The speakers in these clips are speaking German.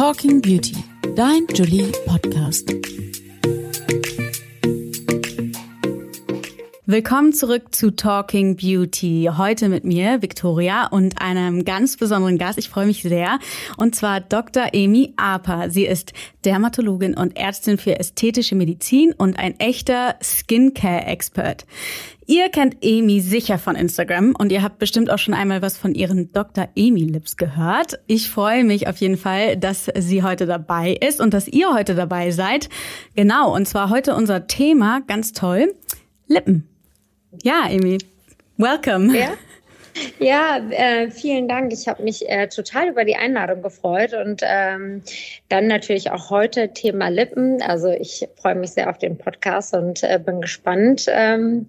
Talking Beauty, dein Julie Podcast. Willkommen zurück zu Talking Beauty. Heute mit mir, Victoria, und einem ganz besonderen Gast. Ich freue mich sehr. Und zwar Dr. Amy Aper. Sie ist Dermatologin und Ärztin für ästhetische Medizin und ein echter Skincare-Expert. Ihr kennt Amy sicher von Instagram und ihr habt bestimmt auch schon einmal was von ihren Dr. Amy Lips gehört. Ich freue mich auf jeden Fall, dass sie heute dabei ist und dass ihr heute dabei seid. Genau, und zwar heute unser Thema, ganz toll, Lippen. Ja, Amy, welcome. Ja, ja äh, vielen Dank. Ich habe mich äh, total über die Einladung gefreut und ähm, dann natürlich auch heute Thema Lippen. Also ich freue mich sehr auf den Podcast und äh, bin gespannt, ähm,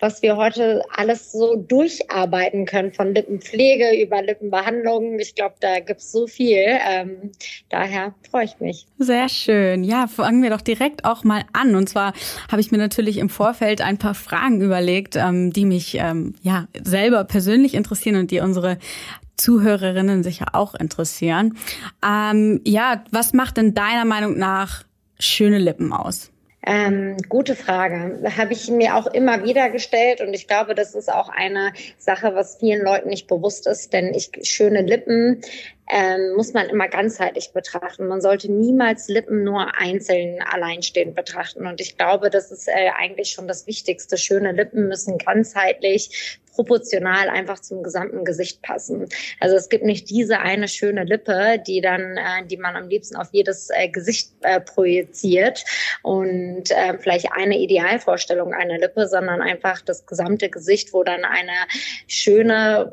was wir heute alles so durcharbeiten können, von Lippenpflege über Lippenbehandlung. Ich glaube, da gibt es so viel. Ähm, daher freue ich mich. Sehr schön. Ja, fangen wir doch direkt auch mal an. Und zwar habe ich mir natürlich im Vorfeld ein paar Fragen überlegt, ähm, die mich ähm, ja selber persönlich interessieren und die unsere Zuhörerinnen sicher auch interessieren. Ähm, ja, was macht denn deiner Meinung nach schöne Lippen aus? Ähm, gute Frage. Habe ich mir auch immer wieder gestellt und ich glaube, das ist auch eine Sache, was vielen Leuten nicht bewusst ist, denn ich schöne Lippen ähm, muss man immer ganzheitlich betrachten. Man sollte niemals Lippen nur einzeln alleinstehend betrachten. Und ich glaube, das ist äh, eigentlich schon das Wichtigste. Schöne Lippen müssen ganzheitlich proportional einfach zum gesamten Gesicht passen. Also es gibt nicht diese eine schöne Lippe, die dann, äh, die man am liebsten auf jedes äh, Gesicht äh, projiziert und äh, vielleicht eine Idealvorstellung einer Lippe, sondern einfach das gesamte Gesicht, wo dann eine schöne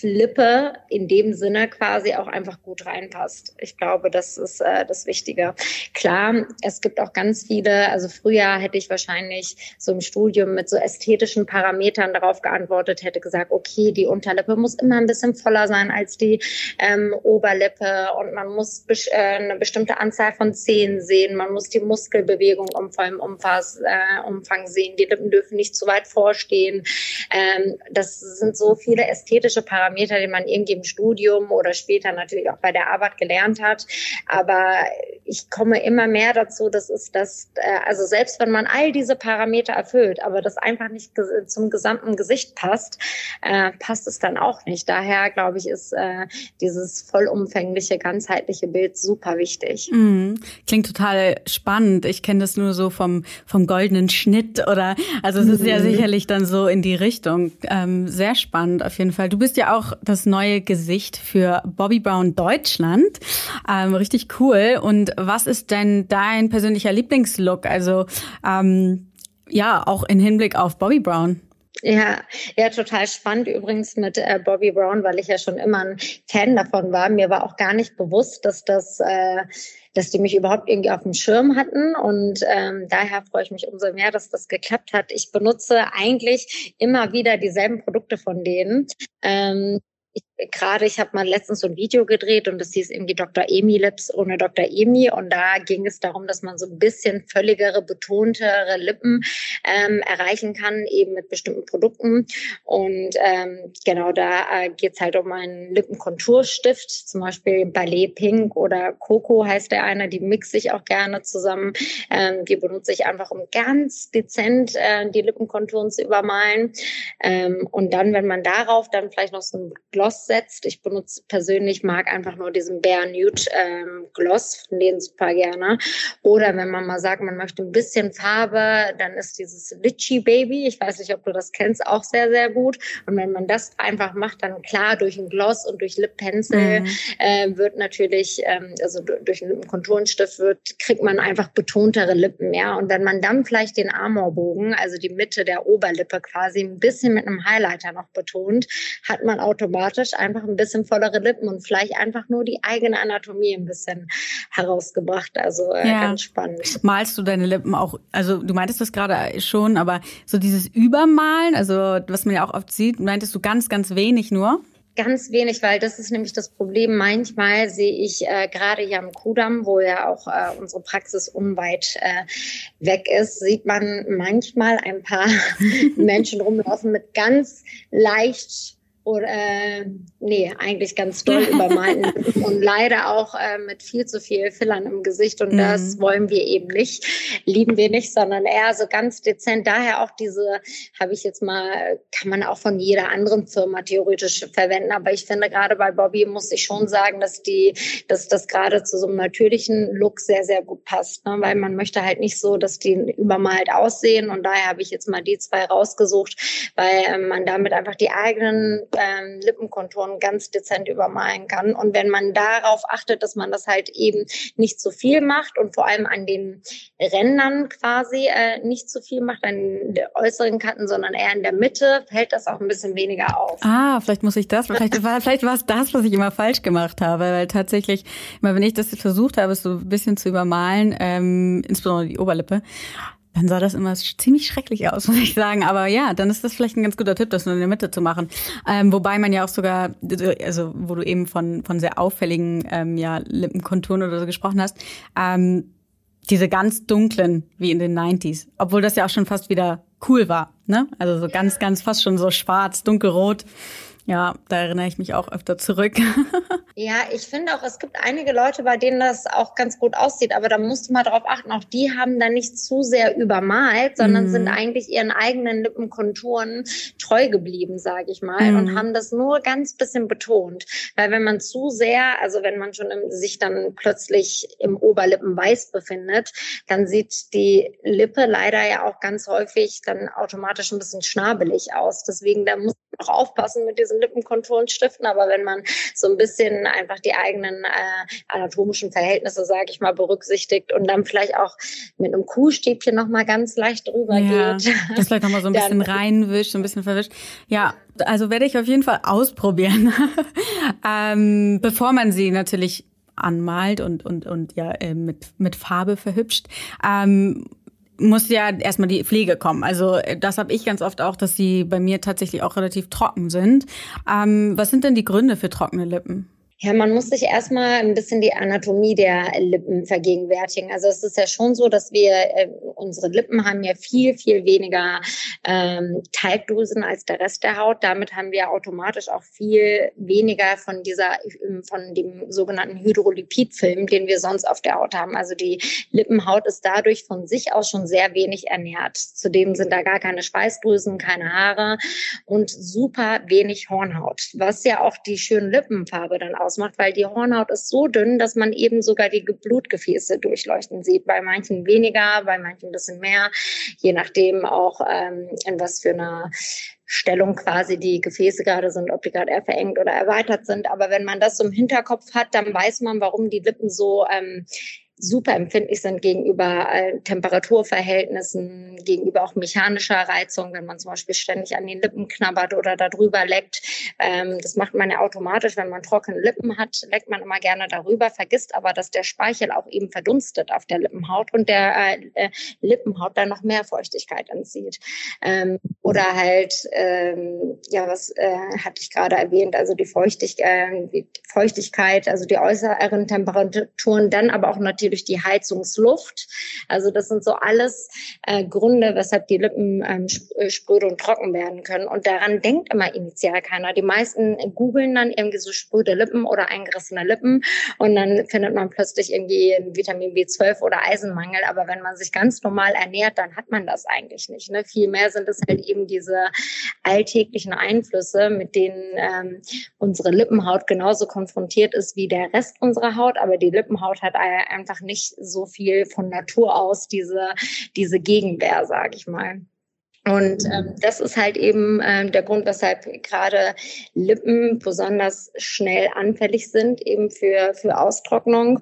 Lippe in dem Sinne quasi auch einfach gut reinpasst. Ich glaube, das ist äh, das Wichtige. Klar, es gibt auch ganz viele, also früher hätte ich wahrscheinlich so im Studium mit so ästhetischen Parametern darauf geantwortet, hätte gesagt, okay, die Unterlippe muss immer ein bisschen voller sein als die ähm, Oberlippe und man muss be äh, eine bestimmte Anzahl von Zähnen sehen, man muss die Muskelbewegung um vollem Umfass, äh, Umfang sehen, die Lippen dürfen nicht zu weit vorstehen. Ähm, das sind so viele ästhetische Parameter, Parameter, den man irgendwie im Studium oder später natürlich auch bei der Arbeit gelernt hat. Aber ich komme immer mehr dazu, das ist das, äh, also selbst wenn man all diese Parameter erfüllt, aber das einfach nicht zum gesamten Gesicht passt, äh, passt es dann auch nicht. Daher glaube ich, ist äh, dieses vollumfängliche, ganzheitliche Bild super wichtig. Mhm. Klingt total spannend. Ich kenne das nur so vom, vom goldenen Schnitt oder, also es ist ja mhm. sicherlich dann so in die Richtung. Ähm, sehr spannend auf jeden Fall. Du bist ja auch das neue Gesicht für Bobby Brown Deutschland. Ähm, richtig cool. Und was ist denn dein persönlicher Lieblingslook? Also ähm, ja, auch in Hinblick auf Bobby Brown. Ja, ja, total spannend übrigens mit äh, Bobby Brown, weil ich ja schon immer ein Fan davon war. Mir war auch gar nicht bewusst, dass das, äh, dass die mich überhaupt irgendwie auf dem Schirm hatten. Und ähm, daher freue ich mich umso mehr, dass das geklappt hat. Ich benutze eigentlich immer wieder dieselben Produkte von denen. Ähm, ich, gerade, ich habe mal letztens so ein Video gedreht und das hieß irgendwie Dr. Emi Lips ohne Dr. Emi und da ging es darum, dass man so ein bisschen völligere, betontere Lippen ähm, erreichen kann, eben mit bestimmten Produkten und ähm, genau da äh, geht es halt um einen Lippenkonturstift, zum Beispiel Ballet Pink oder Coco heißt der eine, die mixe ich auch gerne zusammen, ähm, die benutze ich einfach, um ganz dezent äh, die Lippenkonturen zu übermalen ähm, und dann, wenn man darauf dann vielleicht noch so ein Gloss setzt. Ich benutze persönlich, mag einfach nur diesen Bare Nude ähm, Gloss, denen super gerne. Oder wenn man mal sagt, man möchte ein bisschen Farbe, dann ist dieses Litchi Baby, ich weiß nicht, ob du das kennst, auch sehr, sehr gut. Und wenn man das einfach macht, dann klar durch ein Gloss und durch Lip Pencil mhm. äh, wird natürlich, ähm, also durch einen Lippenkonturenstift wird, kriegt man einfach betontere Lippen, ja. Und wenn man dann vielleicht den Amorbogen, also die Mitte der Oberlippe quasi ein bisschen mit einem Highlighter noch betont, hat man automatisch einfach ein bisschen vollere Lippen und vielleicht einfach nur die eigene Anatomie ein bisschen herausgebracht. Also äh, ja. ganz spannend. Malst du deine Lippen auch, also du meintest das gerade schon, aber so dieses Übermalen, also was man ja auch oft sieht, meintest du ganz, ganz wenig nur? Ganz wenig, weil das ist nämlich das Problem. Manchmal sehe ich äh, gerade hier am Kudamm, wo ja auch äh, unsere Praxis unweit äh, weg ist, sieht man manchmal ein paar Menschen rumlaufen mit ganz leicht oder äh, nee, eigentlich ganz doll übermalen und leider auch äh, mit viel zu viel Fillern im Gesicht und mhm. das wollen wir eben nicht, lieben wir nicht, sondern eher so ganz dezent. Daher auch diese, habe ich jetzt mal, kann man auch von jeder anderen Firma theoretisch verwenden, aber ich finde gerade bei Bobby muss ich schon sagen, dass die, dass das gerade zu so einem natürlichen Look sehr, sehr gut passt, ne? weil man möchte halt nicht so, dass die übermalt aussehen und daher habe ich jetzt mal die zwei rausgesucht, weil äh, man damit einfach die eigenen ähm, Lippenkonturen ganz dezent übermalen kann. Und wenn man darauf achtet, dass man das halt eben nicht zu viel macht und vor allem an den Rändern quasi äh, nicht zu viel macht, an den äußeren Kanten, sondern eher in der Mitte, fällt das auch ein bisschen weniger auf. Ah, vielleicht muss ich das, vielleicht war, vielleicht war es das, was ich immer falsch gemacht habe, weil tatsächlich, immer wenn ich das versucht habe, so ein bisschen zu übermalen, ähm, insbesondere die Oberlippe, dann sah das immer ziemlich schrecklich aus, muss ich sagen. Aber ja, dann ist das vielleicht ein ganz guter Tipp, das nur in der Mitte zu machen. Ähm, wobei man ja auch sogar, also wo du eben von, von sehr auffälligen ähm, ja, Lippenkonturen oder so gesprochen hast, ähm, diese ganz dunklen, wie in den 90s. Obwohl das ja auch schon fast wieder cool war. Ne? Also so ganz, ganz fast schon so schwarz, dunkelrot. Ja, da erinnere ich mich auch öfter zurück. ja, ich finde auch, es gibt einige Leute, bei denen das auch ganz gut aussieht, aber da musst du mal drauf achten, auch die haben da nicht zu sehr übermalt, sondern mhm. sind eigentlich ihren eigenen Lippenkonturen treu geblieben, sage ich mal, mhm. und haben das nur ganz bisschen betont. Weil wenn man zu sehr, also wenn man schon im, sich dann plötzlich im Oberlippenweiß befindet, dann sieht die Lippe leider ja auch ganz häufig dann automatisch ein bisschen schnabelig aus. Deswegen, da muss man auch aufpassen mit diesem diesen Lippenkonturen stiften, aber wenn man so ein bisschen einfach die eigenen äh, anatomischen Verhältnisse, sage ich mal, berücksichtigt und dann vielleicht auch mit einem Kuhstäbchen noch mal ganz leicht drüber ja, geht. Das vielleicht noch mal so ein bisschen reinwischt, so ein bisschen verwischt. Ja, also werde ich auf jeden Fall ausprobieren, ähm, bevor man sie natürlich anmalt und und und ja äh, mit mit Farbe verhübscht. Ähm, muss ja erstmal die Pflege kommen. Also äh, das habe ich ganz oft auch, dass sie bei mir tatsächlich auch relativ trocken sind. Ähm, was sind denn die Gründe für trockene Lippen? Ja, man muss sich erstmal ein bisschen die Anatomie der Lippen vergegenwärtigen. Also es ist ja schon so, dass wir, äh, unsere Lippen haben ja viel, viel weniger ähm, Talgdrüsen als der Rest der Haut. Damit haben wir automatisch auch viel weniger von dieser, ähm, von dem sogenannten Hydrolipidfilm, den wir sonst auf der Haut haben. Also die Lippenhaut ist dadurch von sich aus schon sehr wenig ernährt. Zudem sind da gar keine Schweißdrüsen, keine Haare und super wenig Hornhaut, was ja auch die schöne Lippenfarbe dann aus ausmacht, weil die Hornhaut ist so dünn, dass man eben sogar die Blutgefäße durchleuchten sieht. Bei manchen weniger, bei manchen ein bisschen mehr, je nachdem auch ähm, in was für einer Stellung quasi die Gefäße gerade sind, ob die gerade eher verengt oder erweitert sind. Aber wenn man das so im Hinterkopf hat, dann weiß man, warum die Lippen so ähm, super empfindlich sind gegenüber äh, Temperaturverhältnissen, gegenüber auch mechanischer Reizung, wenn man zum Beispiel ständig an den Lippen knabbert oder darüber leckt. Ähm, das macht man ja automatisch, wenn man trockene Lippen hat, leckt man immer gerne darüber, vergisst aber, dass der Speichel auch eben verdunstet auf der Lippenhaut und der äh, äh Lippenhaut dann noch mehr Feuchtigkeit entzieht. Ähm, oder halt, ähm, ja, was äh, hatte ich gerade erwähnt, also die, Feuchtig äh, die Feuchtigkeit, also die äußeren Temperaturen, dann aber auch natürlich durch die Heizungsluft. Also das sind so alles äh, Gründe, weshalb die Lippen ähm, äh, spröde und trocken werden können. Und daran denkt immer initial keiner. Die meisten googeln dann irgendwie so spröde Lippen oder eingerissene Lippen und dann findet man plötzlich irgendwie Vitamin B12 oder Eisenmangel. Aber wenn man sich ganz normal ernährt, dann hat man das eigentlich nicht. Ne? Vielmehr sind es halt eben diese alltäglichen Einflüsse, mit denen ähm, unsere Lippenhaut genauso konfrontiert ist wie der Rest unserer Haut. Aber die Lippenhaut hat einfach nicht so viel von Natur aus diese, diese Gegenwehr, sage ich mal. Und ähm, das ist halt eben ähm, der Grund, weshalb gerade Lippen besonders schnell anfällig sind, eben für, für Austrocknung.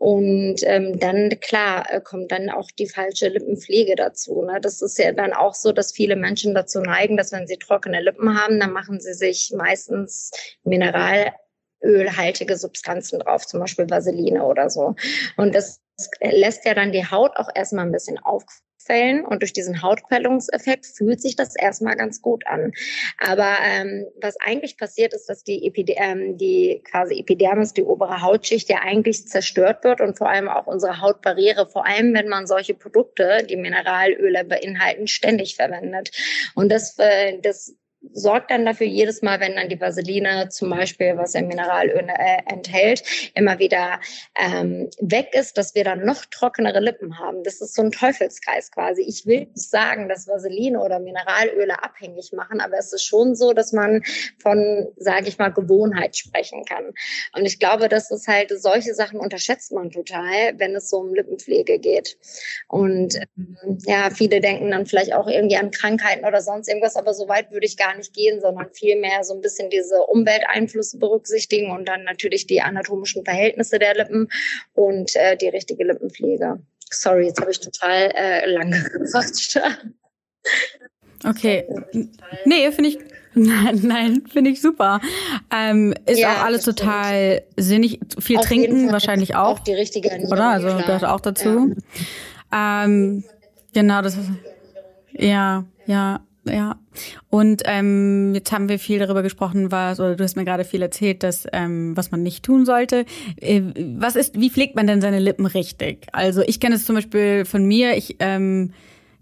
Und ähm, dann, klar, äh, kommt dann auch die falsche Lippenpflege dazu. Ne? Das ist ja dann auch so, dass viele Menschen dazu neigen, dass wenn sie trockene Lippen haben, dann machen sie sich meistens Mineral ölhaltige Substanzen drauf, zum Beispiel Vaseline oder so. Und das lässt ja dann die Haut auch erstmal ein bisschen aufquellen und durch diesen Hautquellungseffekt fühlt sich das erstmal ganz gut an. Aber ähm, was eigentlich passiert ist, dass die, Epide ähm, die quasi Epidermis, die obere Hautschicht ja eigentlich zerstört wird und vor allem auch unsere Hautbarriere, vor allem wenn man solche Produkte, die Mineralöle beinhalten, ständig verwendet. Und das, äh, das sorgt dann dafür jedes Mal, wenn dann die Vaseline zum Beispiel, was ja Mineralöl äh, enthält, immer wieder ähm, weg ist, dass wir dann noch trockenere Lippen haben. Das ist so ein Teufelskreis quasi. Ich will nicht sagen, dass Vaseline oder Mineralöle abhängig machen, aber es ist schon so, dass man von, sage ich mal, Gewohnheit sprechen kann. Und ich glaube, dass es halt solche Sachen unterschätzt man total, wenn es so um Lippenpflege geht. Und ähm, ja, viele denken dann vielleicht auch irgendwie an Krankheiten oder sonst irgendwas, aber so weit würde ich gar nicht gehen, sondern vielmehr so ein bisschen diese Umwelteinflüsse berücksichtigen und dann natürlich die anatomischen Verhältnisse der Lippen und äh, die richtige Lippenpflege. Sorry, jetzt habe ich total äh, lange gequatscht. Okay. Nee, finde ich. Nein, nein, finde ich super. Ähm, ist ja, auch alles total stimmt. sinnig. Viel Auf trinken wahrscheinlich auch. Auch die richtige Ernährung. Oder? Also klar. gehört auch dazu. Ja. Ähm, genau, das ist. Ja, ja, ja. Und ähm, jetzt haben wir viel darüber gesprochen, was, oder du hast mir gerade viel erzählt, dass ähm, was man nicht tun sollte. Äh, was ist, wie pflegt man denn seine Lippen richtig? Also ich kenne es zum Beispiel von mir, ich ähm,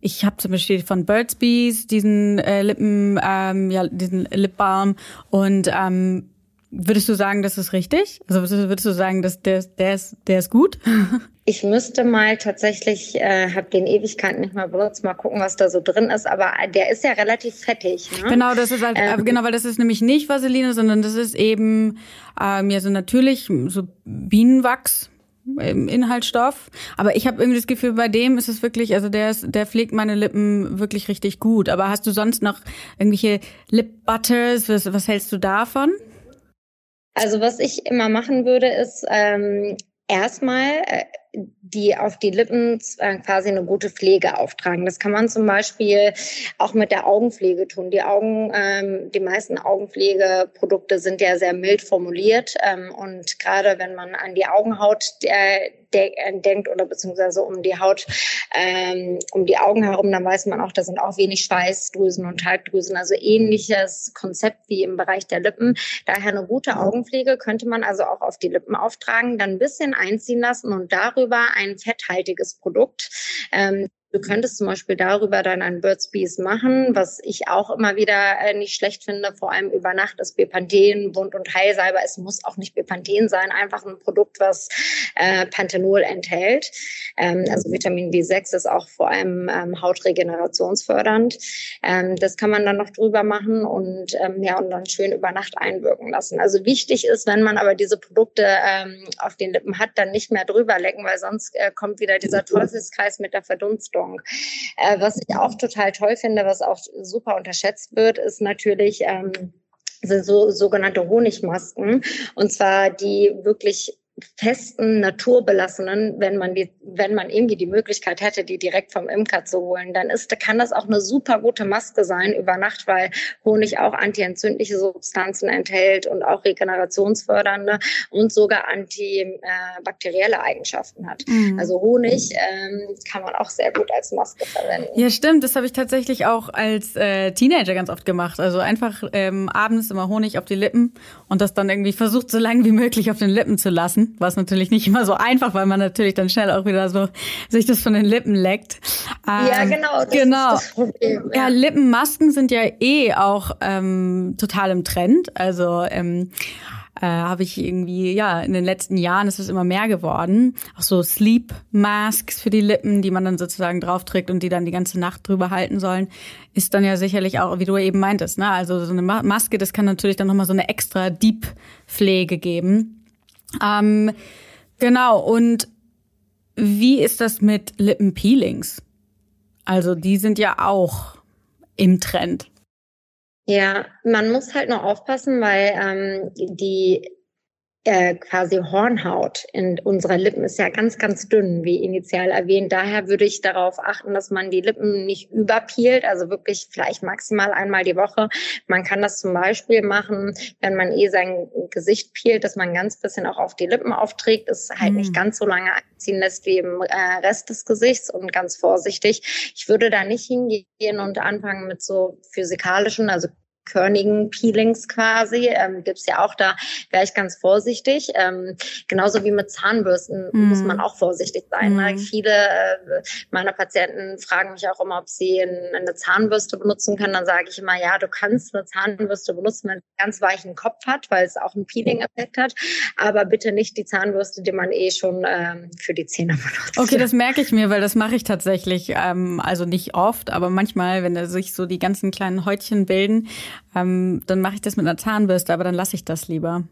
ich habe zum Beispiel von Burt's Bees diesen äh, Lippen, ähm, ja, diesen Lip Balm und ähm, Würdest du sagen, das ist richtig? Also würdest du sagen, dass der, der, ist, der ist gut? Ich müsste mal tatsächlich, äh, habe den Ewigkeiten nicht mal benutzt, mal gucken, was da so drin ist. Aber der ist ja relativ fettig. Ne? Genau, das ist halt, ähm, genau, weil das ist nämlich nicht Vaseline, sondern das ist eben ähm, ja so natürlich so Bienenwachs im Inhaltsstoff. Aber ich habe irgendwie das Gefühl, bei dem ist es wirklich, also der ist, der pflegt meine Lippen wirklich richtig gut. Aber hast du sonst noch irgendwelche Lip Butters? Was, was hältst du davon? Also was ich immer machen würde, ist ähm, erstmal äh, die auf die Lippen äh, quasi eine gute Pflege auftragen. Das kann man zum Beispiel auch mit der Augenpflege tun. Die Augen, ähm, die meisten Augenpflegeprodukte sind ja sehr mild formuliert ähm, und gerade wenn man an die Augenhaut äh, de denkt oder beziehungsweise um die Haut, ähm, um die Augen herum, dann weiß man auch, da sind auch wenig Schweißdrüsen und Talgdrüsen, also ähnliches Konzept wie im Bereich der Lippen. Daher eine gute Augenpflege könnte man also auch auf die Lippen auftragen, dann ein bisschen einziehen lassen und darüber ein fetthaltiges Produkt. Ähm, Du könntest zum Beispiel darüber dann ein Birds Bees machen, was ich auch immer wieder äh, nicht schlecht finde, vor allem über Nacht ist Bepanthen, Wund- und Heilsalbe. Es muss auch nicht Bepanthen sein, einfach ein Produkt, was äh, Panthenol enthält. Ähm, also Vitamin B6 ist auch vor allem ähm, hautregenerationsfördernd. Ähm, das kann man dann noch drüber machen und ähm, ja und dann schön über Nacht einwirken lassen. Also wichtig ist, wenn man aber diese Produkte ähm, auf den Lippen hat, dann nicht mehr drüber lecken, weil sonst äh, kommt wieder dieser Teufelskreis mit der Verdunstung. Richtung. Äh, was ich auch total toll finde, was auch super unterschätzt wird, ist natürlich, ähm, sind so sogenannte Honigmasken. Und zwar die wirklich festen, naturbelassenen, wenn man die, wenn man irgendwie die Möglichkeit hätte, die direkt vom Imker zu holen, dann ist, kann das auch eine super gute Maske sein über Nacht, weil Honig auch antientzündliche Substanzen enthält und auch regenerationsfördernde und sogar antibakterielle Eigenschaften hat. Mhm. Also Honig ähm, kann man auch sehr gut als Maske verwenden. Ja, stimmt. Das habe ich tatsächlich auch als äh, Teenager ganz oft gemacht. Also einfach ähm, abends immer Honig auf die Lippen und das dann irgendwie versucht, so lange wie möglich auf den Lippen zu lassen was natürlich nicht immer so einfach, weil man natürlich dann schnell auch wieder so sich das von den Lippen leckt. ja, ähm, genau. Das genau. Ist das Problem, ja. ja. Lippenmasken sind ja eh auch ähm, total im Trend. Also ähm, äh, habe ich irgendwie, ja, in den letzten Jahren ist es immer mehr geworden. Auch so Sleep Masks für die Lippen, die man dann sozusagen drauf trägt und die dann die ganze Nacht drüber halten sollen, ist dann ja sicherlich auch, wie du eben meintest, ne? Also so eine Maske, das kann natürlich dann nochmal so eine extra Deep Pflege geben. Ähm, genau, und wie ist das mit Lippenpeelings? Also die sind ja auch im Trend. Ja, man muss halt nur aufpassen, weil ähm, die äh, quasi Hornhaut in unserer Lippen ist ja ganz, ganz dünn, wie initial erwähnt. Daher würde ich darauf achten, dass man die Lippen nicht überpielt, also wirklich vielleicht maximal einmal die Woche. Man kann das zum Beispiel machen, wenn man eh sein Gesicht peelt, dass man ganz bisschen auch auf die Lippen aufträgt, es halt mhm. nicht ganz so lange einziehen lässt wie im äh, Rest des Gesichts und ganz vorsichtig. Ich würde da nicht hingehen und anfangen mit so physikalischen, also körnigen Peelings quasi. Ähm, Gibt ja auch, da wäre ich ganz vorsichtig. Ähm, genauso wie mit Zahnbürsten mm. muss man auch vorsichtig sein. Mm. Viele äh, meiner Patienten fragen mich auch immer, ob sie eine Zahnbürste benutzen können. Dann sage ich immer, ja, du kannst eine Zahnbürste benutzen, wenn einen ganz weichen Kopf hat, weil es auch einen Peeling-Effekt hat. Aber bitte nicht die Zahnbürste, die man eh schon ähm, für die Zähne benutzt. Okay, das merke ich mir, weil das mache ich tatsächlich. Ähm, also nicht oft, aber manchmal, wenn da sich so die ganzen kleinen Häutchen bilden, ähm, dann mache ich das mit einer Zahnbürste, aber dann lasse ich das lieber.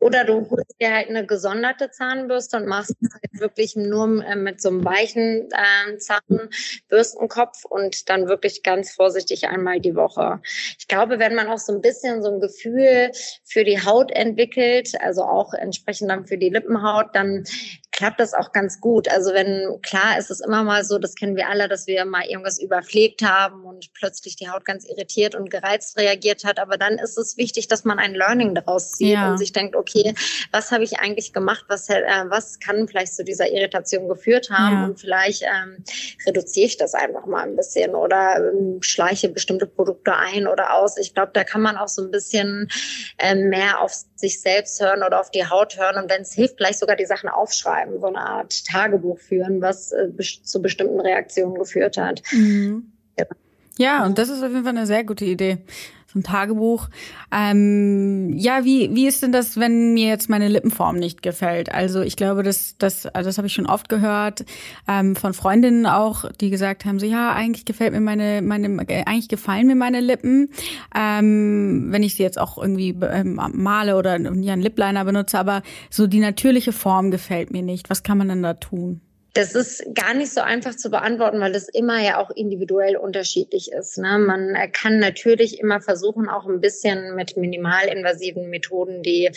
Oder du holst dir halt eine gesonderte Zahnbürste und machst es halt wirklich nur äh, mit so einem weichen äh, Zahnbürstenkopf und dann wirklich ganz vorsichtig einmal die Woche. Ich glaube, wenn man auch so ein bisschen so ein Gefühl für die Haut entwickelt, also auch entsprechend dann für die Lippenhaut, dann klappt das auch ganz gut. Also wenn, klar ist es immer mal so, das kennen wir alle, dass wir mal irgendwas überpflegt haben und plötzlich die Haut ganz irritiert und gereizt reagiert hat. Aber dann ist es wichtig, dass man ein Learning daraus zieht ja. und sich denkt, okay, was habe ich eigentlich gemacht? Was, äh, was kann vielleicht zu dieser Irritation geführt haben? Ja. Und vielleicht ähm, reduziere ich das einfach mal ein bisschen oder ähm, schleiche bestimmte Produkte ein oder aus. Ich glaube, da kann man auch so ein bisschen äh, mehr auf sich selbst hören oder auf die Haut hören und wenn es hilft, vielleicht sogar die Sachen aufschreiben, so eine Art Tagebuch führen, was äh, zu bestimmten Reaktionen geführt hat. Mhm. Ja. ja, und das ist auf jeden Fall eine sehr gute Idee so ein Tagebuch. Ähm, ja, wie, wie ist denn das, wenn mir jetzt meine Lippenform nicht gefällt? Also ich glaube, das, das, das habe ich schon oft gehört ähm, von Freundinnen auch, die gesagt haben, so ja, eigentlich gefällt mir meine, meine, eigentlich gefallen mir meine Lippen, ähm, wenn ich sie jetzt auch irgendwie ähm, male oder ja, einen Lipliner benutze, aber so die natürliche Form gefällt mir nicht. Was kann man denn da tun? Das ist gar nicht so einfach zu beantworten, weil das immer ja auch individuell unterschiedlich ist. Ne? Man kann natürlich immer versuchen, auch ein bisschen mit minimalinvasiven Methoden, die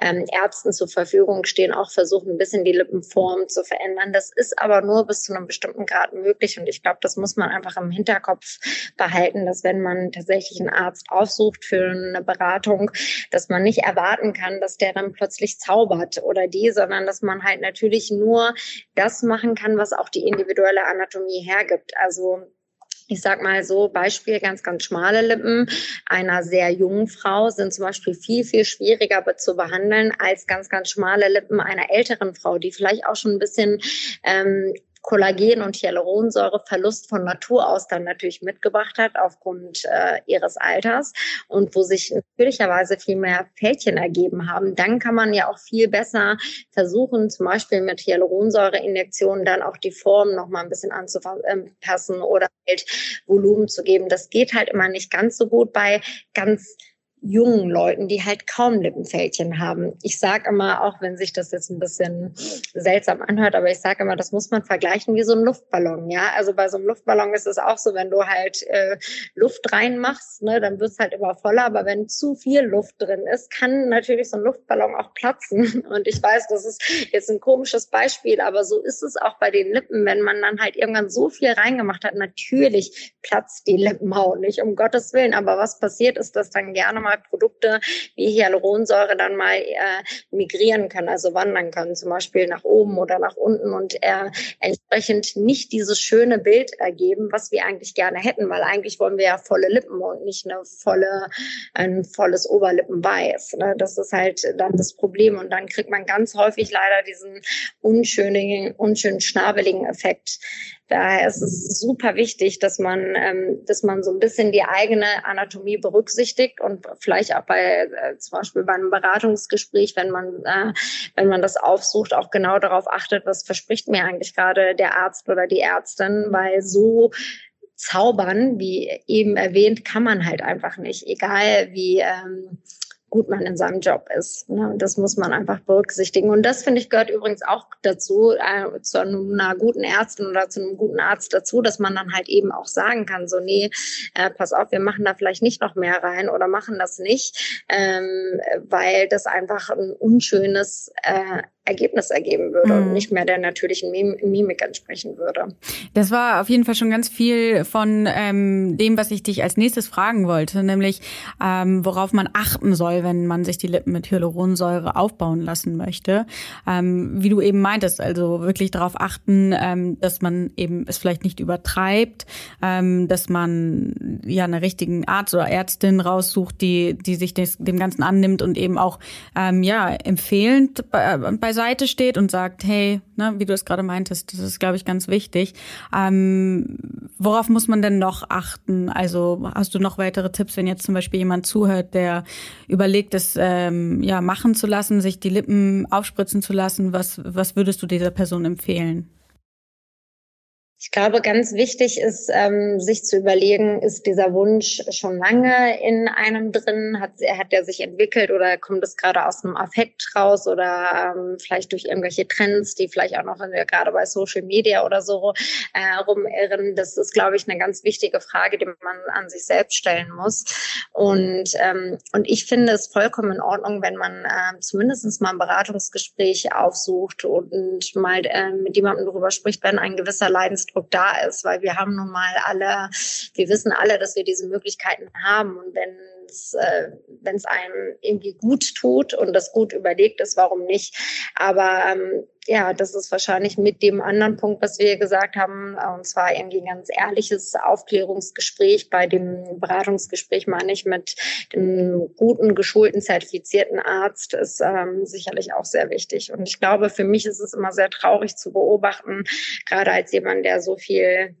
ähm, Ärzten zur Verfügung stehen, auch versuchen, ein bisschen die Lippenform zu verändern. Das ist aber nur bis zu einem bestimmten Grad möglich. Und ich glaube, das muss man einfach im Hinterkopf behalten, dass wenn man tatsächlich einen Arzt aufsucht für eine Beratung, dass man nicht erwarten kann, dass der dann plötzlich zaubert oder die, sondern dass man halt natürlich nur das machen machen kann, was auch die individuelle Anatomie hergibt. Also ich sag mal so, Beispiel ganz, ganz schmale Lippen einer sehr jungen Frau sind zum Beispiel viel, viel schwieriger zu behandeln als ganz, ganz schmale Lippen einer älteren Frau, die vielleicht auch schon ein bisschen ähm, Kollagen- und Hyaluronsäureverlust von Natur aus dann natürlich mitgebracht hat aufgrund äh, ihres Alters und wo sich natürlicherweise viel mehr Fältchen ergeben haben, dann kann man ja auch viel besser versuchen, zum Beispiel mit Hyaluronsäureinjektionen dann auch die Form noch mal ein bisschen anzupassen oder halt Volumen zu geben. Das geht halt immer nicht ganz so gut bei ganz jungen Leuten, die halt kaum Lippenfältchen haben. Ich sage immer, auch wenn sich das jetzt ein bisschen seltsam anhört, aber ich sage immer, das muss man vergleichen wie so ein Luftballon. Ja, also bei so einem Luftballon ist es auch so, wenn du halt äh, Luft reinmachst, ne, dann wird es halt immer voller. Aber wenn zu viel Luft drin ist, kann natürlich so ein Luftballon auch platzen. Und ich weiß, das ist jetzt ein komisches Beispiel, aber so ist es auch bei den Lippen, wenn man dann halt irgendwann so viel reingemacht hat. Natürlich platzt die Lippenhaut nicht, um Gottes Willen. Aber was passiert ist, dass dann gerne mal mal Produkte wie Hyaluronsäure dann mal äh, migrieren können, also wandern können, zum Beispiel nach oben oder nach unten und äh, entsprechend nicht dieses schöne Bild ergeben, was wir eigentlich gerne hätten, weil eigentlich wollen wir ja volle Lippen und nicht eine volle, ein volles Oberlippenweiß. Ne? Das ist halt dann das Problem und dann kriegt man ganz häufig leider diesen unschönen, unschönen schnabeligen Effekt. Daher ist es super wichtig, dass man, ähm, dass man so ein bisschen die eigene Anatomie berücksichtigt und vielleicht auch bei äh, zum Beispiel bei einem Beratungsgespräch, wenn man, äh, wenn man das aufsucht, auch genau darauf achtet, was verspricht mir eigentlich gerade der Arzt oder die Ärztin, weil so zaubern, wie eben erwähnt, kann man halt einfach nicht, egal wie ähm, gut man in seinem Job ist. Ne? Das muss man einfach berücksichtigen. Und das, finde ich, gehört übrigens auch dazu, äh, zu einer guten Ärztin oder zu einem guten Arzt dazu, dass man dann halt eben auch sagen kann, so, nee, äh, pass auf, wir machen da vielleicht nicht noch mehr rein oder machen das nicht, ähm, weil das einfach ein unschönes äh, Ergebnis ergeben würde mhm. und nicht mehr der natürlichen Mimik entsprechen würde. Das war auf jeden Fall schon ganz viel von ähm, dem, was ich dich als nächstes fragen wollte, nämlich ähm, worauf man achten soll, wenn man sich die Lippen mit Hyaluronsäure aufbauen lassen möchte. Ähm, wie du eben meintest, also wirklich darauf achten, ähm, dass man eben es vielleicht nicht übertreibt, ähm, dass man ja eine richtigen Arzt oder Ärztin raussucht, die die sich des, dem Ganzen annimmt und eben auch ähm, ja empfehlend bei, äh, beiseite steht und sagt, hey, ne, wie du es gerade meintest, das ist glaube ich ganz wichtig. Ähm, worauf muss man denn noch achten? Also hast du noch weitere Tipps, wenn jetzt zum Beispiel jemand zuhört, der überlegt, es ähm, ja machen zu lassen, sich die Lippen aufspritzen zu lassen? Was was würdest du dieser Person empfehlen? Ich glaube, ganz wichtig ist, ähm, sich zu überlegen, ist dieser Wunsch schon lange in einem drin? Hat, hat er sich entwickelt oder kommt es gerade aus einem Affekt raus oder ähm, vielleicht durch irgendwelche Trends, die vielleicht auch noch in, gerade bei Social Media oder so äh, rumirren? Das ist, glaube ich, eine ganz wichtige Frage, die man an sich selbst stellen muss. Und, ähm, und ich finde es vollkommen in Ordnung, wenn man äh, zumindest mal ein Beratungsgespräch aufsucht und mal äh, mit jemandem darüber spricht, wenn ein gewisser Leidens Leidensdruck da ist, weil wir haben nun mal alle, wir wissen alle, dass wir diese Möglichkeiten haben. Und wenn äh, wenn es einem irgendwie gut tut und das gut überlegt ist, warum nicht? Aber ähm, ja, das ist wahrscheinlich mit dem anderen Punkt, was wir gesagt haben, und zwar irgendwie ein ganz ehrliches Aufklärungsgespräch. Bei dem Beratungsgespräch meine ich mit dem guten, geschulten, zertifizierten Arzt, ist ähm, sicherlich auch sehr wichtig. Und ich glaube, für mich ist es immer sehr traurig zu beobachten, gerade als jemand, der so viel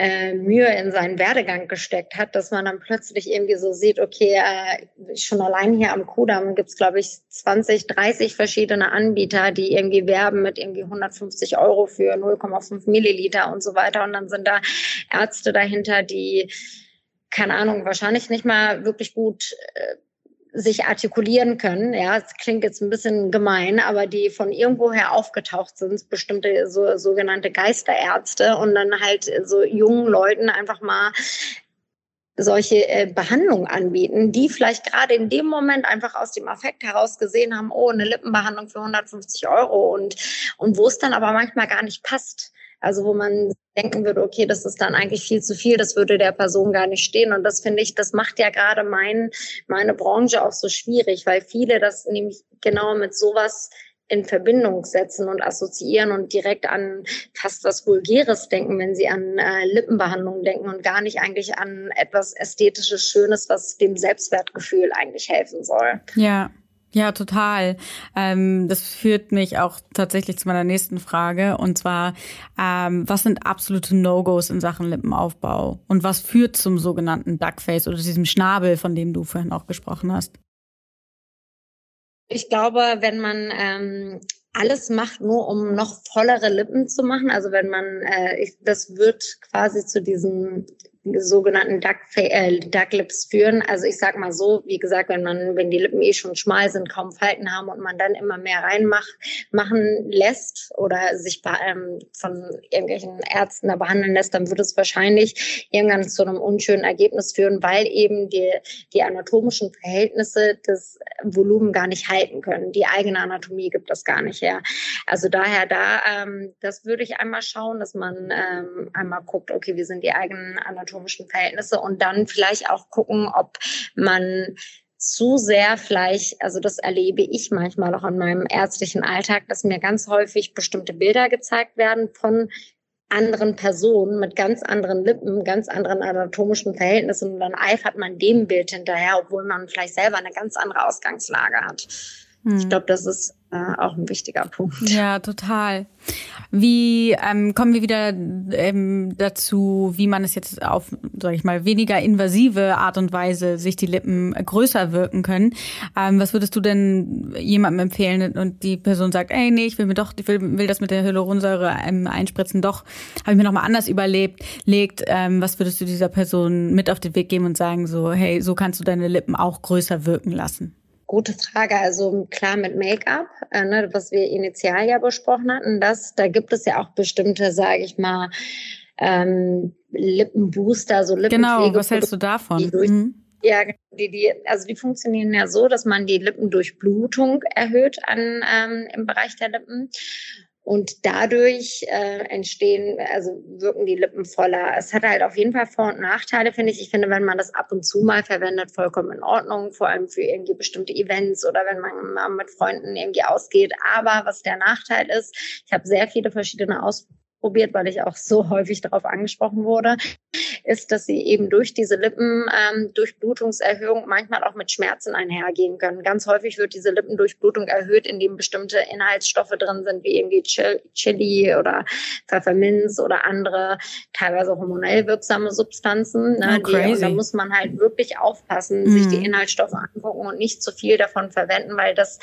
äh, Mühe in seinen Werdegang gesteckt hat, dass man dann plötzlich irgendwie so sieht, okay, äh, schon allein hier am Kudamm gibt's glaube ich, 20, 30 verschiedene Anbieter, die irgendwie werben mit irgendwie 150 Euro für 0,5 Milliliter und so weiter. Und dann sind da Ärzte dahinter, die keine Ahnung, wahrscheinlich nicht mal wirklich gut äh, sich artikulieren können. Ja, es klingt jetzt ein bisschen gemein, aber die von irgendwoher aufgetaucht sind, bestimmte so sogenannte Geisterärzte und dann halt so jungen Leuten einfach mal solche äh, Behandlungen anbieten, die vielleicht gerade in dem Moment einfach aus dem Affekt heraus gesehen haben, oh, eine Lippenbehandlung für 150 Euro und, und wo es dann aber manchmal gar nicht passt. Also wo man denken würde, okay, das ist dann eigentlich viel zu viel, das würde der Person gar nicht stehen. Und das finde ich, das macht ja gerade mein, meine Branche auch so schwierig, weil viele das nämlich genau mit sowas in Verbindung setzen und assoziieren und direkt an fast was Vulgäres denken, wenn sie an äh, Lippenbehandlung denken und gar nicht eigentlich an etwas Ästhetisches, Schönes, was dem Selbstwertgefühl eigentlich helfen soll. Ja. Ja, total. Ähm, das führt mich auch tatsächlich zu meiner nächsten Frage. Und zwar, ähm, was sind absolute No-Gos in Sachen Lippenaufbau? Und was führt zum sogenannten Duckface oder diesem Schnabel, von dem du vorhin auch gesprochen hast? Ich glaube, wenn man ähm, alles macht, nur um noch vollere Lippen zu machen, also wenn man, äh, ich, das wird quasi zu diesem sogenannten Duck, äh, Duck Lips führen. Also ich sag mal so, wie gesagt, wenn man, wenn die Lippen eh schon schmal sind, kaum Falten haben und man dann immer mehr reinmacht, machen lässt oder sich bei, ähm, von irgendwelchen Ärzten da behandeln lässt, dann wird es wahrscheinlich irgendwann zu einem unschönen Ergebnis führen, weil eben die, die anatomischen Verhältnisse des Volumen gar nicht halten können. Die eigene Anatomie gibt das gar nicht her. Also daher da, ähm, das würde ich einmal schauen, dass man ähm, einmal guckt, okay, wie sind die eigenen anatomischen anatomischen Verhältnisse und dann vielleicht auch gucken, ob man zu sehr vielleicht, also das erlebe ich manchmal auch in meinem ärztlichen Alltag, dass mir ganz häufig bestimmte Bilder gezeigt werden von anderen Personen mit ganz anderen Lippen, ganz anderen anatomischen Verhältnissen und dann eifert man dem Bild hinterher, obwohl man vielleicht selber eine ganz andere Ausgangslage hat. Hm. Ich glaube, das ist äh, auch ein wichtiger Punkt. Ja, total. Wie ähm, kommen wir wieder ähm, dazu, wie man es jetzt auf, sage ich mal, weniger invasive Art und Weise sich die Lippen größer wirken können? Ähm, was würdest du denn jemandem empfehlen und die Person sagt, ey, nee, ich will mir doch, ich will, will das mit der Hyaluronsäure ähm, einspritzen, doch, habe ich mir nochmal anders überlebt, legt, ähm, was würdest du dieser Person mit auf den Weg geben und sagen so, hey, so kannst du deine Lippen auch größer wirken lassen? Gute Frage. Also klar mit Make-up, äh, ne, was wir initial ja besprochen hatten, das, da gibt es ja auch bestimmte, sage ich mal, ähm, Lippenbooster, so Lippenpflege. Genau, was hältst du davon? Die durch, mhm Ja, die, die, also die funktionieren ja so, dass man die Lippendurchblutung erhöht an, ähm, im Bereich der Lippen. Und dadurch äh, entstehen, also wirken die Lippen voller. Es hat halt auf jeden Fall Vor- und Nachteile, finde ich. Ich finde, wenn man das ab und zu mal verwendet, vollkommen in Ordnung, vor allem für irgendwie bestimmte Events oder wenn man mal mit Freunden irgendwie ausgeht. Aber was der Nachteil ist, ich habe sehr viele verschiedene ausprobiert, weil ich auch so häufig darauf angesprochen wurde ist, dass sie eben durch diese Lippendurchblutungserhöhung ähm, manchmal auch mit Schmerzen einhergehen können. Ganz häufig wird diese Lippendurchblutung erhöht, indem bestimmte Inhaltsstoffe drin sind, wie irgendwie Chili oder Pfefferminz oder andere teilweise hormonell wirksame Substanzen. Ne, oh, die, und da muss man halt wirklich aufpassen, mhm. sich die mhm. Inhaltsstoffe angucken und nicht zu viel davon verwenden, weil das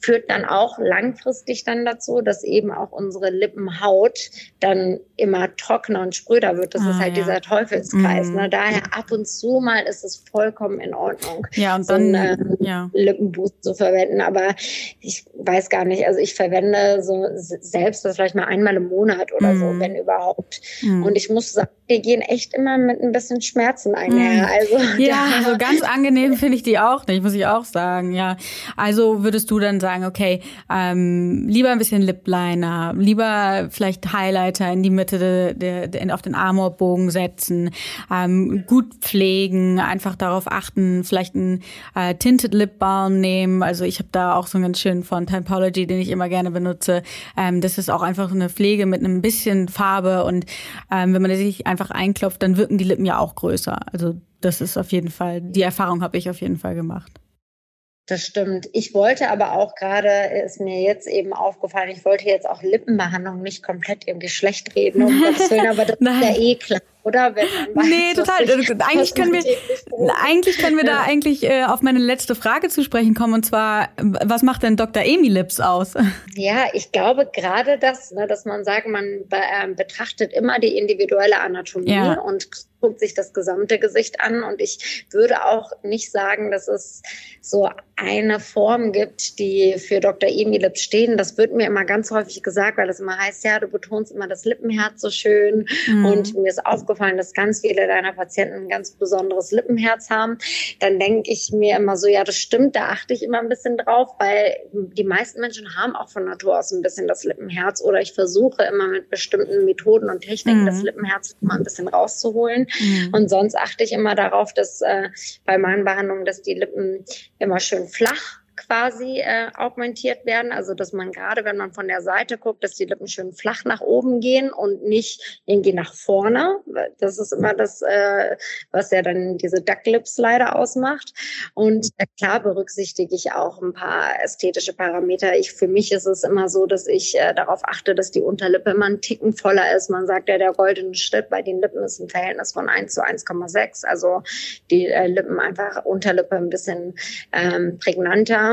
führt dann auch langfristig dann dazu, dass eben auch unsere Lippenhaut dann immer trockener und spröder wird. Das ah, ist halt ja. dieser Teufelskreis. Mhm. Ne? Daher ab und zu mal ist es vollkommen in Ordnung, ja, und so dann, einen ja. Lippenboost zu verwenden. Aber ich weiß gar nicht, also ich verwende so selbst das vielleicht mal einmal im Monat oder mhm. so, wenn überhaupt. Mhm. Und ich muss sagen, wir gehen echt immer mit ein bisschen Schmerzen einher. Mhm. Also, ja, also ganz angenehm finde ich die auch nicht, muss ich auch sagen. Ja, also würdest du dann sagen, okay, ähm, lieber ein bisschen Lip Liner, lieber vielleicht Highlighter in die Mitte de, de, de, auf den Amorbogen setzen, ähm, gut pflegen, einfach darauf achten, vielleicht ein äh, Tinted Lip Balm nehmen. Also ich habe da auch so einen ganz schönen von Typology, den ich immer gerne benutze. Ähm, das ist auch einfach eine Pflege mit einem bisschen Farbe und ähm, wenn man sich einfach einklopft, dann wirken die Lippen ja auch größer. Also das ist auf jeden Fall, die Erfahrung habe ich auf jeden Fall gemacht. Das stimmt. Ich wollte aber auch gerade, ist mir jetzt eben aufgefallen, ich wollte jetzt auch Lippenbehandlung nicht komplett im Geschlecht reden, um Gottes Willen, aber das ist ja eh klar oder? Wenn man weiß, nee, total. Ich, eigentlich, können wir, eigentlich können wir da eigentlich äh, auf meine letzte Frage zu sprechen kommen. Und zwar, was macht denn Dr. Amy Lips aus? Ja, ich glaube gerade das, ne, dass man sagt, man be äh, betrachtet immer die individuelle Anatomie ja. und guckt sich das gesamte Gesicht an. Und ich würde auch nicht sagen, dass es so eine Form gibt, die für Dr. Amy Lips stehen. Das wird mir immer ganz häufig gesagt, weil es immer heißt, ja, du betonst immer das Lippenherz so schön. Mhm. Und mir ist aufgefallen, aufgefallen, dass ganz viele deiner Patienten ein ganz besonderes Lippenherz haben, dann denke ich mir immer so, ja, das stimmt, da achte ich immer ein bisschen drauf, weil die meisten Menschen haben auch von Natur aus ein bisschen das Lippenherz oder ich versuche immer mit bestimmten Methoden und Techniken mhm. das Lippenherz mal ein bisschen rauszuholen. Mhm. Und sonst achte ich immer darauf, dass äh, bei meinen Behandlungen, dass die Lippen immer schön flach quasi äh, augmentiert werden. Also dass man gerade, wenn man von der Seite guckt, dass die Lippen schön flach nach oben gehen und nicht irgendwie nach vorne. Das ist immer das, äh, was ja dann diese Ducklips leider ausmacht. Und äh, klar berücksichtige ich auch ein paar ästhetische Parameter. Ich, für mich ist es immer so, dass ich äh, darauf achte, dass die Unterlippe immer einen Ticken voller ist. Man sagt ja, der goldene Schritt bei den Lippen ist ein Verhältnis von 1 zu 1,6. Also die äh, Lippen einfach Unterlippe ein bisschen ähm, prägnanter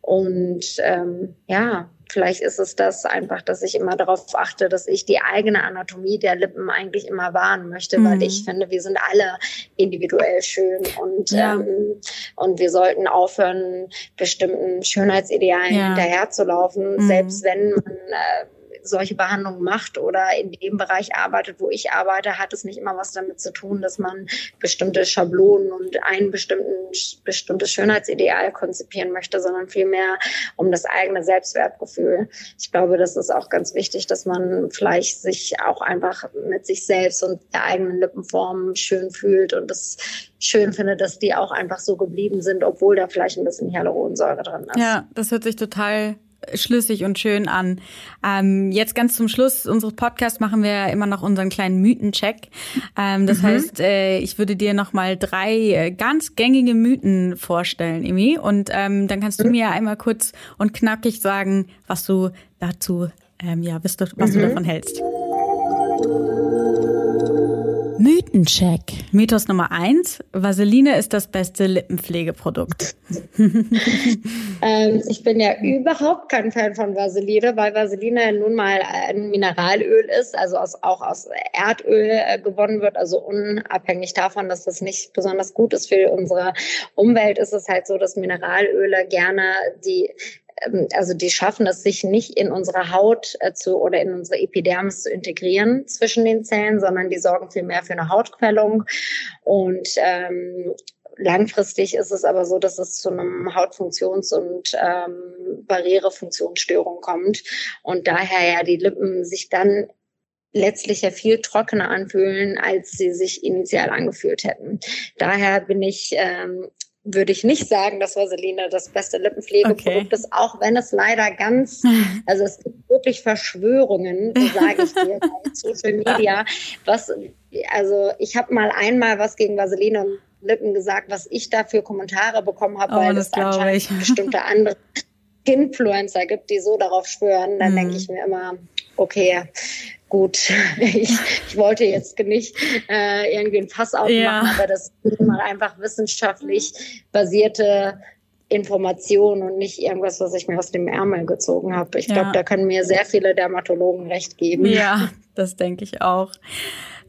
und ähm, ja, vielleicht ist es das einfach, dass ich immer darauf achte, dass ich die eigene Anatomie der Lippen eigentlich immer wahren möchte, mhm. weil ich finde, wir sind alle individuell schön und, ja. ähm, und wir sollten aufhören, bestimmten Schönheitsidealen ja. hinterherzulaufen, mhm. selbst wenn man äh, solche Behandlungen macht oder in dem Bereich arbeitet, wo ich arbeite, hat es nicht immer was damit zu tun, dass man bestimmte Schablonen und ein bestimmtes Schönheitsideal konzipieren möchte, sondern vielmehr um das eigene Selbstwertgefühl. Ich glaube, das ist auch ganz wichtig, dass man vielleicht sich auch einfach mit sich selbst und der eigenen Lippenform schön fühlt und das schön findet, dass die auch einfach so geblieben sind, obwohl da vielleicht ein bisschen Hyaluronsäure drin ist. Ja, das hört sich total schlüssig und schön an. Ähm, jetzt ganz zum Schluss unseres Podcasts machen wir immer noch unseren kleinen Mythencheck. Ähm, das mhm. heißt, äh, ich würde dir noch mal drei äh, ganz gängige Mythen vorstellen, Emi, und ähm, dann kannst du mhm. mir einmal kurz und knackig sagen, was du dazu, ähm, ja, was, du, was mhm. du davon hältst. Mythencheck. Mythos Nummer eins. Vaseline ist das beste Lippenpflegeprodukt. ähm, ich bin ja überhaupt kein Fan von Vaseline, weil Vaseline nun mal ein Mineralöl ist, also aus, auch aus Erdöl äh, gewonnen wird. Also unabhängig davon, dass das nicht besonders gut ist für unsere Umwelt, ist es halt so, dass Mineralöle gerne die also die schaffen es sich nicht in unsere Haut äh, zu oder in unsere Epidermis zu integrieren zwischen den Zellen, sondern die sorgen vielmehr für eine Hautquellung und ähm, langfristig ist es aber so, dass es zu einem Hautfunktions- und ähm, Barrierefunktionsstörung kommt und daher ja die Lippen sich dann letztlich ja viel trockener anfühlen, als sie sich initial angefühlt hätten. Daher bin ich ähm, würde ich nicht sagen, dass Vaseline das beste Lippenpflegeprodukt okay. ist, auch wenn es leider ganz, also es gibt wirklich Verschwörungen, sage ich dir, bei Social Media, was, also ich habe mal einmal was gegen Vaseline und Lippen gesagt, was ich da für Kommentare bekommen habe, oh, weil es anscheinend ich. bestimmte andere Influencer gibt, die so darauf schwören, dann mhm. denke ich mir immer, okay, gut, ich, ich wollte jetzt nicht äh, irgendwie ein Fass aufmachen, ja. aber das ist mal einfach wissenschaftlich basierte Information und nicht irgendwas, was ich mir aus dem Ärmel gezogen habe. Ich ja. glaube, da können mir sehr viele Dermatologen recht geben. Ja, das denke ich auch.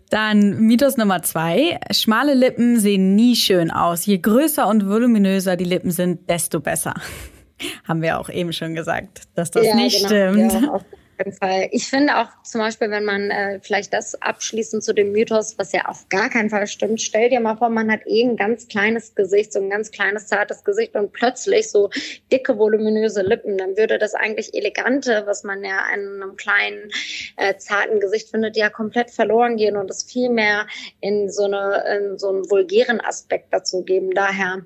Dann Mythos Nummer zwei. Schmale Lippen sehen nie schön aus. Je größer und voluminöser die Lippen sind, desto besser. Haben wir auch eben schon gesagt, dass das ja, nicht genau, stimmt. Ja, jeden Fall. Ich finde auch zum Beispiel, wenn man äh, vielleicht das abschließend zu dem Mythos, was ja auf gar keinen Fall stimmt, stell dir mal vor, man hat eh ein ganz kleines Gesicht, so ein ganz kleines, zartes Gesicht und plötzlich so dicke, voluminöse Lippen, dann würde das eigentlich Elegante, was man ja in einem kleinen, äh, zarten Gesicht findet, ja komplett verloren gehen und es viel mehr in so, eine, in so einen vulgären Aspekt dazu geben. Daher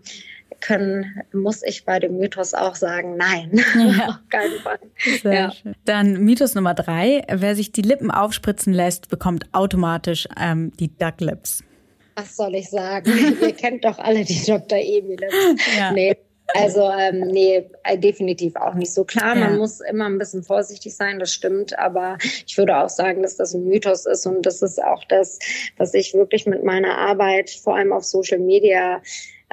können, muss ich bei dem Mythos auch sagen, nein, ja. auf keinen Fall. Sehr ja. schön. Dann Mythos Nummer drei, wer sich die Lippen aufspritzen lässt, bekommt automatisch ähm, die Duck Lips. Was soll ich sagen? Ihr kennt doch alle die Dr. Emil. Ja. Nee. Also ähm, nee, äh, definitiv auch nicht so klar. Ja. Man muss immer ein bisschen vorsichtig sein, das stimmt. Aber ich würde auch sagen, dass das ein Mythos ist und das ist auch das, was ich wirklich mit meiner Arbeit, vor allem auf Social Media,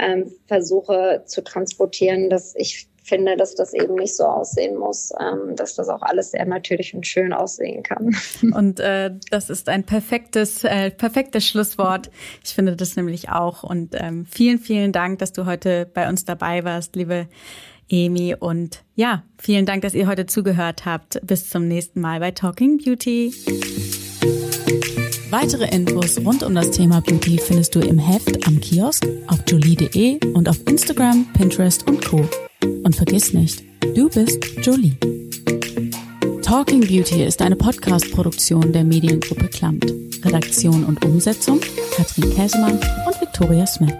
ähm, versuche zu transportieren, dass ich finde, dass das eben nicht so aussehen muss, ähm, dass das auch alles sehr natürlich und schön aussehen kann. Und äh, das ist ein perfektes, äh, perfektes Schlusswort. Ich finde das nämlich auch. Und ähm, vielen, vielen Dank, dass du heute bei uns dabei warst, liebe Emi. Und ja, vielen Dank, dass ihr heute zugehört habt. Bis zum nächsten Mal bei Talking Beauty. Weitere Infos rund um das Thema Beauty findest du im Heft am Kiosk, auf jolie.de und auf Instagram, Pinterest und Co. Und vergiss nicht, du bist Jolie. Talking Beauty ist eine Podcast-Produktion der Mediengruppe Klammt. Redaktion und Umsetzung Katrin Käsemann und Victoria Smith.